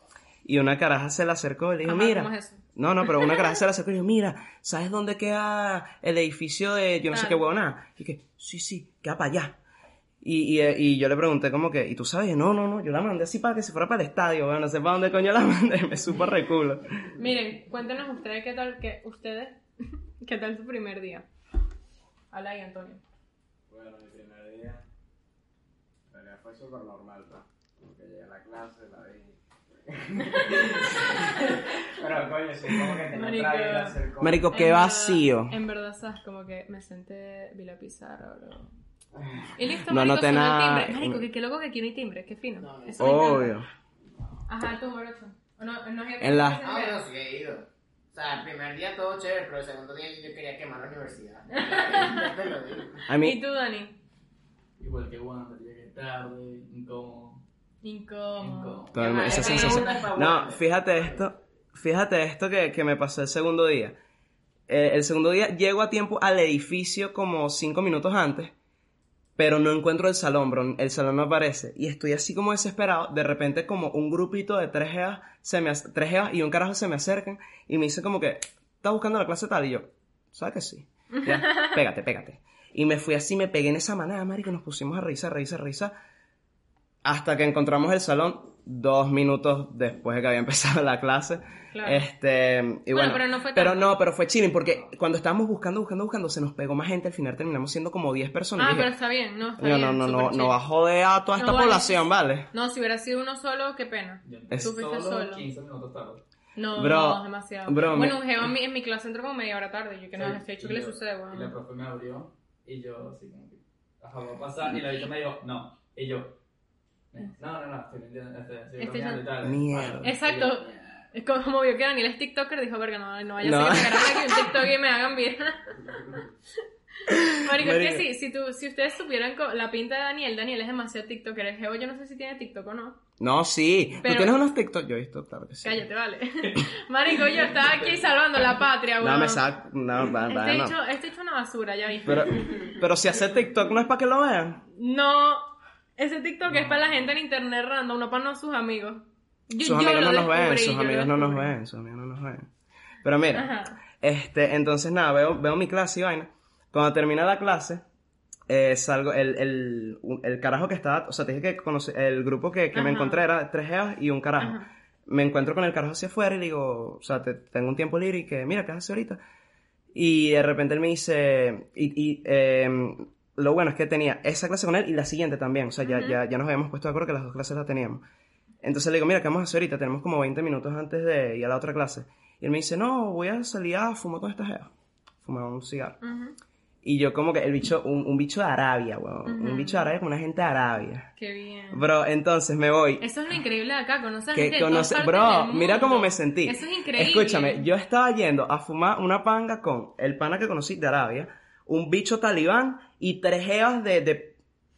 y una caraja se le acercó y le dijo, Ajá, mira, ¿cómo es eso? No, no, pero una caraja se dijo, mira, ¿sabes dónde queda el edificio de yo no sé Ah. qué huevona? Y que, sí, sí, queda para allá. Y, y, eh, y yo le pregunté como que, ¿y tú sabes? No, no, no, yo la mandé así para que se fuera para el estadio, bueno, no sé para dónde coño la mandé, me supo re culo. Miren, cuéntenos ustedes qué tal, que ustedes, qué tal tu primer día. Habla ahí, Antonio. Bueno, mi primer día. En realidad fue súper normal, pues. Como que llegué a la clase, la vi. Pero coño, sí, como que tenía Marico. Marico, qué En verdad- vacío. En verdad, sabes, como que me senté, vi la pizarra, bro. Y listo, No marico, noté el nada. timbre. Marico, que qué loco que aquí no hay timbre, qué fino. No, no. Eso. Obvio. Ajá, tú, Morocho. ¿O no, no es En la- Ah, bueno, sí he ido. O sea, el primer día todo chévere, pero el segundo día yo quería quemar la universidad. Ya te lo digo. A ¿Y tú, Dani? Igual que Wanda, llegué tarde, incómodo. Incómodo. Todo esa sensación. No, fíjate esto, fíjate esto que, que me pasó el segundo día. Eh, el segundo día llego a tiempo al edificio como cinco minutos antes, pero no encuentro el salón, bro. El salón no aparece. Y estoy así como desesperado. De repente como un grupito de tres geas, se me, tres geas y un carajo se me acercan y me dicen como que, ¿estás buscando la clase tal? Y yo, ¿sabes que sí? Ya, pégate, pégate. Y me fui así, me pegué en esa manera, marico, nos pusimos a revisar, revisar, revisar. Hasta que encontramos el salón dos minutos después de que había empezado la clase. Claro. Este, y Bueno, bueno, pero no fue pero tanto. no, pero fue chilling porque cuando estábamos buscando, buscando, buscando, se nos pegó más gente. Al final terminamos siendo como 10 personas. Ah, dije, pero está bien, no, está "Coño, bien. no, no, no, chill. no va a joder a toda No esta vale. población, ¿vale? No, si hubiera sido uno solo, qué pena. Es- Tú fuiste solo. 15 minutos tarde. No, Bro, no, demasiado. bro, bueno, me- un geo en mi, en mi clase entró como media hora tarde. Yo que no, Sí, les he dicho y que le sucede, Y la bueno. profe me abrió y yo así como que, ajá, va a pasar. Y la bicha me dijo, no. Y yo, no, no, no, estoy mintiendo, este, estoy Este bromeando y tal. Mierda. Exacto. Es como vio que Daniel es TikToker, dijo, verga, no, no vaya No. a ser que me graben aquí un TikTok y me hagan viral. Marico, es que sí, si, tú, si ustedes supieran co- la pinta de Daniel, Daniel es demasiado TikToker. El geo yo no sé si tiene TikTok o no. No, sí. ¿Tú tienes unos TikTok? Yo he visto, claro que sí. Cállate, vale. Marico, yo estaba aquí salvando la patria, No, weón. me saco. No, va, va, Este no. hecho, este hecho una basura, ya viste. Pero, pero si hace TikTok no es para que lo vean. No, ese TikTok es para la gente en internet random, no para no sus amigos. Yo- sus yo amigos no nos ven, sus amigos no nos ven, sus amigos no nos ven. Pero mira, Ajá. este, entonces nada, veo, veo mi clase y vaina. Cuando termina la clase, eh, salgo, el, el, el carajo que estaba, o sea, te dije que conocí, el grupo que, que me encontré era tres geas y un carajo. Ajá. Me encuentro con el carajo hacia afuera y le digo, o sea, te- tengo un tiempo libre y que, mira, ¿qué haces ahorita? Y de repente él me dice, y, y em, lo bueno es que tenía esa clase con él y la siguiente también, o sea, ya, ya, ya nos habíamos puesto de acuerdo que las dos clases las teníamos. Entonces le digo, mira, ¿qué vamos a hacer ahorita? Tenemos como 20 minutos antes de ir a la otra clase. Y él me dice, no, voy a salir a fumar con esta jeva. Fumar un cigarro. Y yo como que el bicho, un, un bicho de Arabia, weón. Ujú. Un bicho de Arabia con una gente de Arabia. Qué bien. Bro, entonces me voy. Eso es lo increíble de acá, conocer que gente de todas conoce, bro, del mira cómo me sentí. Eso es increíble. Escúchame, yo estaba yendo a fumar una panga con el pana que conocí de Arabia, un bicho talibán y tres jevas de, de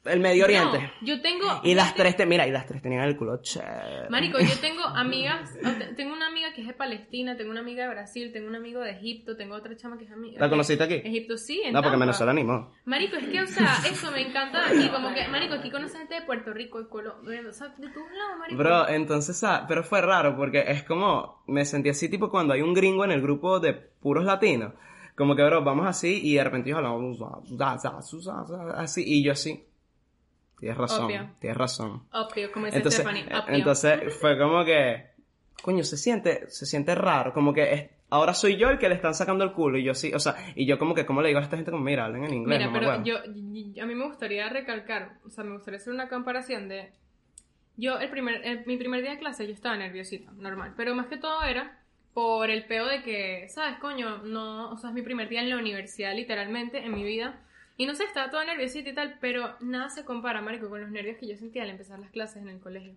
el Medio Oriente. No, yo tengo... Y las tres, te, mira, y las tres tenían el culo chévere. Marico, yo tengo amigas, tengo una amiga que es de Palestina, tengo una amiga de Brasil, tengo un amigo de Egipto, tengo otra chama que es amiga. ¿La conociste aquí? Egipto sí, en No, porque. Venezuela ni modo. Marico, es que, o sea, eso me encanta aquí, como que, marico, aquí conoces gente de Puerto Rico, de Colombia, o sea, de todos lados, marico. Bro, entonces, ah, pero fue raro porque es como, me sentí así tipo cuando hay un gringo en el grupo de puros latinos. Como que, bro, vamos así y de repente ellos hablamos así y yo así. Tienes razón, Obvio. tienes razón. Obvio, como dice Entonces, Stephanie, eh, obvio. entonces fue como que, coño, se siente, se siente raro, como que es- ahora soy yo el que le están sacando el culo y yo sí, o sea, y yo como que, ¿cómo le digo a esta gente como, mira, hablen en inglés, Mira, no pero huevo"? yo, y- a mí me gustaría recalcar, o sea, me gustaría hacer una comparación de... Yo, el primer, el- mi primer día de clase, yo estaba nerviosita, normal. Pero más que todo era por el peo de que, ¿sabes, coño? No, o sea, es mi primer día en la universidad, literalmente, en mi vida. Y no sé, estaba toda nerviosita y tal, pero nada se compara, marico, con los nervios que yo sentía al empezar las clases en el colegio.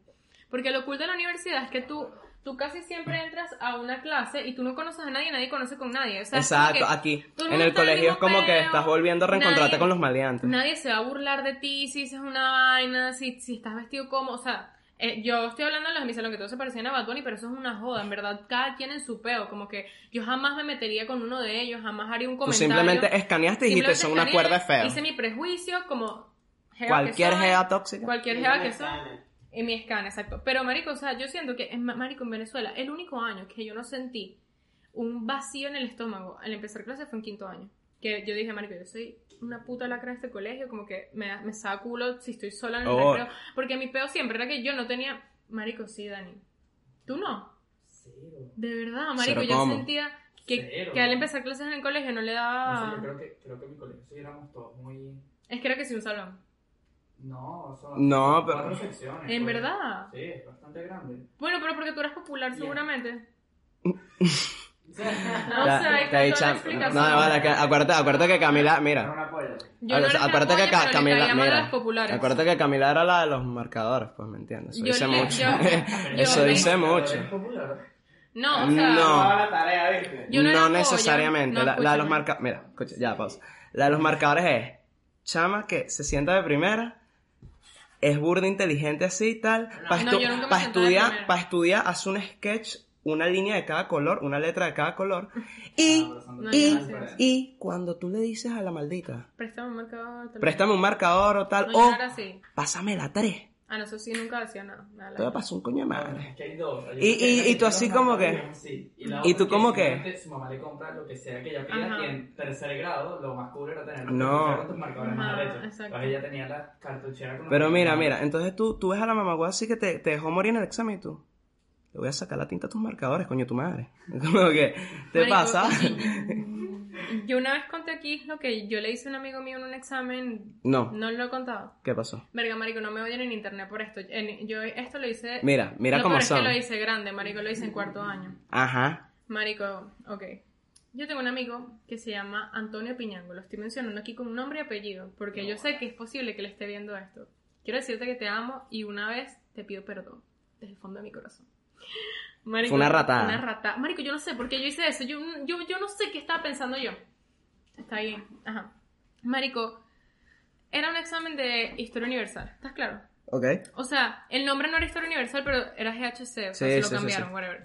Porque lo cool de la universidad es que tú, tú casi siempre entras a una clase y tú no conoces a nadie, nadie conoce con nadie. O sea, Exacto, que aquí, en el colegio es como que peo, estás volviendo a reencontrarte nadie- con los maleantes. Nadie se va a burlar de ti si dices una vaina, si, si estás vestido como, o sea, eh, yo estoy hablando de los de mi salón que todos se parecían a Bad Bunny, pero eso es una joda, en verdad, cada quien en su peo, como que yo jamás me metería con uno de ellos, jamás haría un Tú comentario. simplemente escaneaste y dijiste, son una cuerda feo. Hice mi prejuicio como jeva Cualquier gea tóxica. Cualquier un que escáner. En mi scan, exacto. Pero, marico, o sea, yo siento que, en, marico, en Venezuela, el único año que yo no sentí un vacío en el estómago al empezar clase fue en quinto año. Que yo dije, marico, yo soy una puta lacra de este colegio, como que me, me saca culo si estoy sola en el Oh. recreo. Porque mi peo siempre era que yo no tenía... Marico, sí, Dani. ¿Tú no? Cero. De verdad, marico, Cero yo sentía que, Cero. que al empezar clases en el colegio no le No daba... sé, yo creo que, creo que en mi colegio sí éramos todos muy... Es que era que sí un salón. No, son No, pero- cuatro secciones. ¿En pues. verdad? Sí, es bastante grande. Bueno, pero porque tú eres popular, Ya. seguramente. No sé, la dicho- explicación. No, vale, que- acuérdate, acuérdate que Camila, mira. Yo no acuérdate que Ca- Camila, mira, acuérdate que Camila era la de los marcadores, pues, ¿me entiendes? Eso Yo dice le- mucho. yo- Eso yo dice mucho. No, o sea... No. No necesariamente. No, la, la de los marcadores. Mira, escucha, ya pausa. La de los marcadores es chama que se sienta de primera, es burda inteligente así y tal. Para No, nunca me senté de estudiar, para estudiar, hace un sketch, una línea de cada color, una letra de cada color. Y, Ah, No, y, sé. y cuando tú le dices a la maldita, Préstame un marcador. tal- préstame un marcador o tal, No, o así. pásame la 3. Ah, no, eso sí, nunca decía nada. nada a pasar un coño de diferentes. madre. Que hay dos. Y- y- y tú así como que- y sí. Y, ¿Y tú como que? Su mamá le compra lo que sea que ella pida Ajá. y en tercer grado lo más cool era tener No. con tus marcadores Ajá, más. Entonces ella tenía la cartuchera con los Pero mira, mira, entonces tú, tú ves a la mamá así que te, te dejó morir en el examen y tú. Le voy a sacar la tinta a tus marcadores, coño, tu madre. Como que, ¿te Marico, pasa? Yo una vez conté aquí lo que yo le hice a un amigo mío en un examen. No. No lo he contado. ¿Qué pasó? Verga, marico, no me oyen en internet por esto. En- yo esto lo hice... Mira, mira lo cómo peor es son. que lo hice grande, marico, lo hice en cuarto año. Ajá. Marico, ok. Yo tengo un amigo que se llama Antonio Piñango. Lo estoy mencionando aquí con nombre y apellido, porque yo sé que es posible que le esté viendo esto. Quiero decirte que te amo y una vez te pido perdón desde el fondo de mi corazón. Marico, Fue una ratada. Una ratada. Marico, yo no sé por qué yo hice eso. Yo, yo, yo no sé qué estaba pensando yo. Está ahí. Ajá. Marico, era un examen de historia universal. ¿Estás claro? Ok. O sea, el nombre no era Historia Universal, pero era GHC, o sea, Sí, se lo sí, cambiaron, sí. whatever.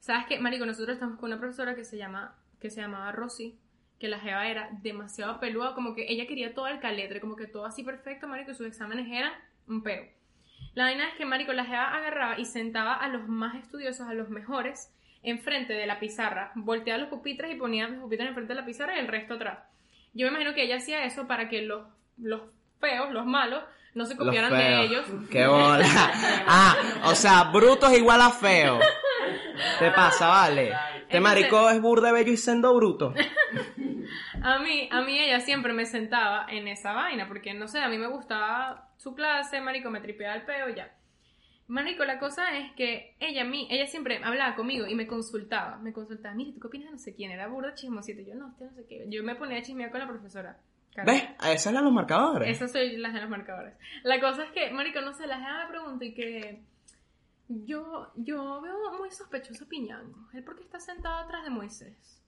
¿Sabes qué? Marico, nosotros estamos con una profesora que se llama, que se llamaba Rosy, que la jeva era demasiado peluda, como que ella quería todo el caletre, como que todo así perfecto, marico, y sus exámenes eran un peo. La vaina es que, marico, la jeva agarraba y sentaba a los más estudiosos, a los mejores, enfrente de la pizarra, volteaba los pupitres y ponía los pupitres enfrente de la pizarra y el resto atrás. Yo me imagino que ella hacía eso para que los, los feos, los malos, no se copiaran de ellos. Qué bola. Ah, o sea, bruto es igual a feo. ¿Te pasa, vale? Este Entonces- marico es burde bello y sendo bruto. A mí, a mí ella siempre me sentaba en esa vaina, porque no sé, a mí me gustaba su clase, marico, me tripeaba el peo, ya. Marico, la cosa es que ella a mí, ella siempre hablaba conmigo y me consultaba, me consultaba, mire, ¿tú qué opinas de no sé quién? Era burda chismosito, yo no, usted no sé qué. Yo me ponía a chismear con la profesora. ¿Ves? A esas eran los marcadores. Esas soy las de los marcadores. La cosa es que, marico, no sé, la gente me pregunta y que yo, yo veo muy sospechoso a Piñango. Él porque está sentado atrás de Moisés.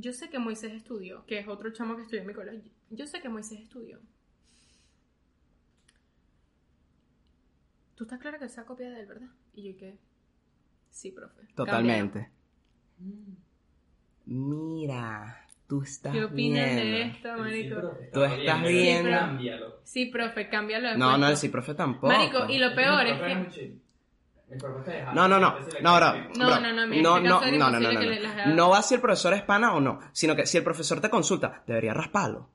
Yo sé que Moisés estudió, que es otro chamo que estudió en mi colegio. Yo sé que Moisés estudió. ¿Tú estás clara que esa copia de él, verdad? Y yo que sí, profe. Totalmente. Mira, tú estás ¿Qué opinas de esto, marico? sí, profe, Tú está estás bien, viendo. Sí, profe, cámbialo No, no, el sí, profe tampoco. Marico, y lo peor es que... deja. No, no, no, no. No, no, no, no, no, no, no, no, no, no. No va si el profesor es pana o no, sino que si el profesor te consulta, debería rasparlo.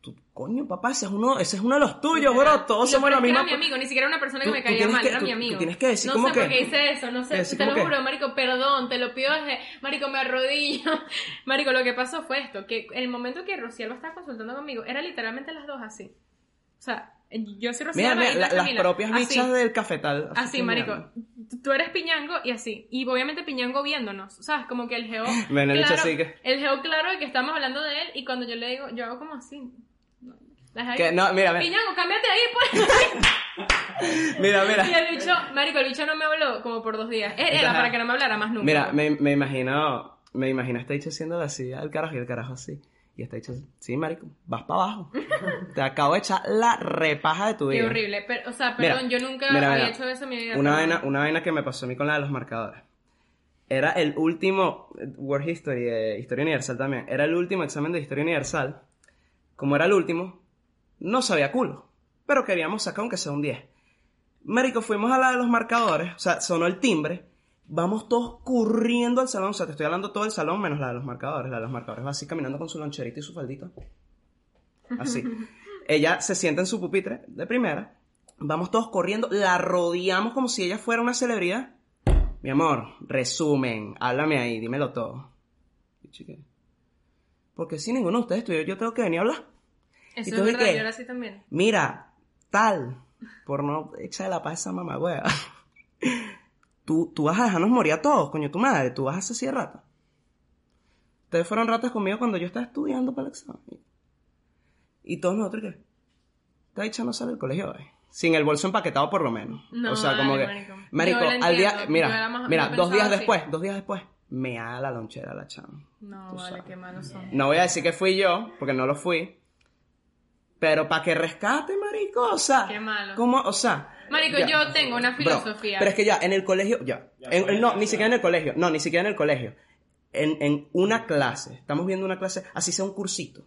tú, coño, papá, ese es uno, ese es uno de los tuyos, bro. Todos somos la misma. Era mi amigo, ni siquiera era una persona que me caía mal, era mi amigo. tienes que decir no como sé que- por qué hice eso, no sé, te lo juro, marico, perdón, te lo pido desde, marico, me arrodillo. Marico, lo que pasó fue esto, que el momento que Rociel lo estaba consultando conmigo, era literalmente las dos así. O sea, yo soy Rociel, Mira, mira, la- las propias así. bichas del cafetal. Así, marico. Tú eres piñango y así. Y obviamente piñango viéndonos. ¿Sabes? Como que el geo. Ven, el bicho claro, que- El geo claro de que estamos hablando de él. Y cuando yo le digo, yo hago como así. Las Que no, mira, Piñango, cámbiate ahí, pues. mira, y mira. el bicho, marico, el bicho no me habló como por dos días. Era Entonces, para que no me hablara más nunca. Mira, me, me imagino, me imagino a este dicho haciendo así al carajo y el carajo así. Y este dicho, sí, marico, vas para abajo. Te acabo de echar la repaja de tu Qué vida. horrible. Pero, o sea, Mira, perdón, yo nunca mira, había mira. hecho eso en mi vida. Una vaina, una vaina que me pasó a mí con la de los marcadores. Era el último, eh, World History, eh, Historia Universal también, era el último examen de Historia Universal. Como era el último, no sabía culo. Pero queríamos sacar aunque sea un 10. Marico, fuimos a la de los marcadores, o sea, sonó el timbre. Vamos todos corriendo al salón, o sea, te estoy hablando todo el salón menos la de los marcadores. La de los marcadores va así caminando con su loncherita y su faldito. Así. Ella se sienta en su pupitre de primera. Vamos todos corriendo, la rodeamos como si ella fuera una celebridad. Mi amor, resumen, háblame ahí, dímelo todo. Y Porque si ninguno de ustedes estudió, yo tengo que venir a hablar. ¿Y Eso tú es verdad, qué? yo era así también. Mira, tal, por no echarle la paz a esa mamá, wea. Tú, tú vas a dejarnos morir a todos, coño, tu madre, tú vas a ser así de rata. Ustedes fueron ratas conmigo cuando yo estaba estudiando para el examen. Y todos nosotros, ¿qué? Esta dicha no sale del colegio hoy. Sin el bolso empaquetado por lo menos. No, o sea, como vale, que... marico. Al día... Mira, más- mira, dos días así. después, dos días después, me da la lonchera la chama. No, vale, sabes. qué malos son. No voy a decir que fui yo, porque no lo fui. Pero para que rescate, marico, o sea... Qué malo. ¿Cómo? O sea... Marico, ya. yo tengo una Bro, filosofía. pero es que ya, en el colegio, ya. Ya En- no, ya ni siquiera en el colegio. No, ni siquiera en el colegio. En, en una clase. Estamos viendo una clase, así sea un cursito.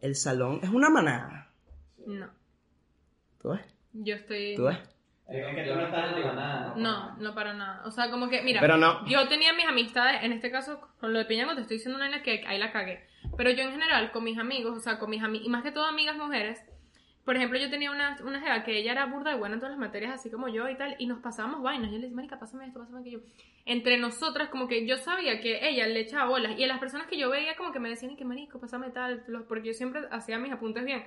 El salón es una manada. No, ¿Tú ves? yo estoy... ¿Tú ves? Es que tú no estás en la nada. No, no para nada. O sea, como que, mira, Pero no. yo tenía mis amistades, en este caso, con lo de Piñango, te estoy diciendo una que ahí la cagué. Pero yo en general, con mis amigos, o sea, con mis amigas, y más que todo amigas mujeres, por ejemplo, yo tenía una, una jeva que ella era burda y buena en todas las materias, así como yo y tal, y nos pasábamos vainas. Yo le decía, marica, pásame esto, pásame aquello. Entre nosotras, como que yo sabía que ella le echaba bolas, y a las personas que yo veía, como que me decían, y que marico, pásame tal, porque yo siempre hacía mis apuntes bien.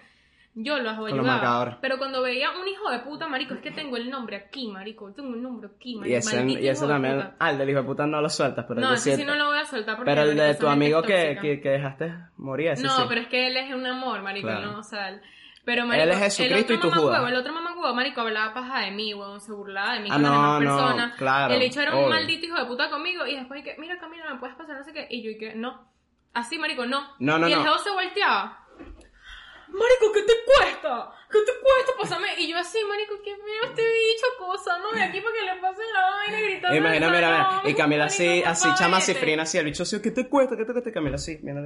Yo los ayudaba. Pero cuando veía un hijo de puta, marico, es que tengo el nombre aquí, marico. Tengo el nombre aquí, marico. Y ese, maldito y ese de también. puta. Ah, el del hijo de puta no lo sueltas, pero No, ese sí no lo voy a soltar porque Pero el de tu amigo que, que, que dejaste morir, ese No, sí. pero es que él es un amor, marico, Claro. no, o sea, pero marico, es Jesucristo el y tú otro Judas. mamagüevo, el otro mamagüevo, marico, hablaba paja de mí, weón, se burlaba de mí Ah, con las no, demás no, personas. claro, El hecho era un obvio. maldito hijo de puta conmigo y después que, mira Camila, ¿me puedes pasar no sé qué? Y yo y que, no. Así, marico, no. No, no, y el no. se volteaba. Marico, ¿qué te cuesta? ¿Qué te cuesta? Pásame. Y yo así, marico, ¿qué mira este bicho cosa? No, de aquí para que le pasen la vaina gritando. Imagina, mira, mira. Y Camila Marico, así, así, chama cifrina, así, el bicho así, ¿qué te cuesta? ¿Qué te cuesta? Camila así, mira.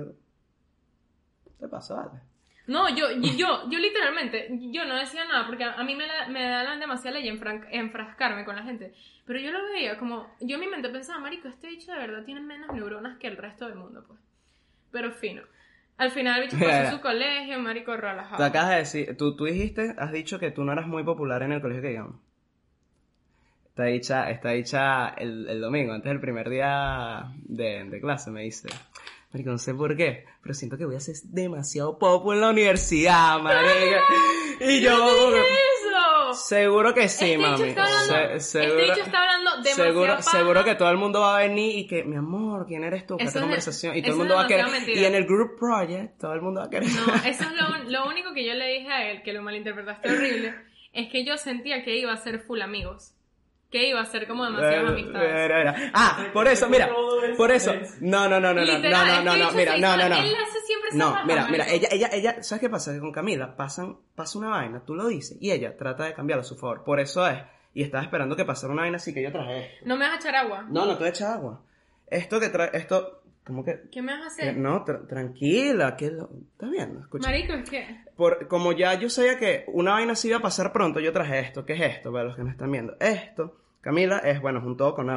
¿Qué pasa, vale? No, yo, yo, yo, yo literalmente, yo no decía nada porque a a mí me, da- me dan demasiada ley enfran- enfrascarme con la gente. Pero yo lo veía como, yo en mi mente pensaba, marico, este bicho de verdad tiene menos neuronas que el resto del mundo, pues. Pero fino. Al final el bicho pasó mira. su colegio, marico, Tú relajado. acabas de decir, tú, tú dijiste, has dicho que tú no eras muy popular en el colegio que digamos. Está dicha, está dicha el, el domingo, antes del primer día de, de clase, me dice. Marico, no sé por qué, pero siento que voy a ser demasiado popo en la universidad, marica. Y yo, ¡Eso! seguro que sí, este mami. está hablando, Se- seguro, está hablando demasiado seguro, paja. seguro que todo el mundo va a venir y que, mi amor, ¿quién eres tú? Esta es- conversación. Y todo el mundo va a querer. mentira. Y en el group project, todo el mundo va a querer. No, eso es lo, lo único que yo le dije a él, que lo malinterpretaste horrible, es que yo sentía que iba a ser full amigos. Que iba a ser como demasiadas amistades. Era, era. Ah, por eso, mira, por eso. No, no, no, no, no, no, no, no, mira, se no, no, no. Él hace siempre No, mira, mira, ella, ella, ella, ¿sabes qué pasa? Que con Camila pasan, pasa una vaina, tú lo dices, y ella trata de cambiarlo a su favor. Por eso es, y estaba esperando que pasara una vaina así que yo traje esto. No me vas a echar agua. No, no te voy a echar agua. Esto que trae, esto, ¿cómo que? ¿Qué me vas a que- hacer? no, tra- tranquila, que lo, ¿estás viendo? Escucha. Marico, es que... Por, como ya yo sabía que una vaina así iba a pasar pronto, yo traje esto. ¿Qué es esto? Para los que no están viendo. Esto, Camila, es, bueno, es un todo con.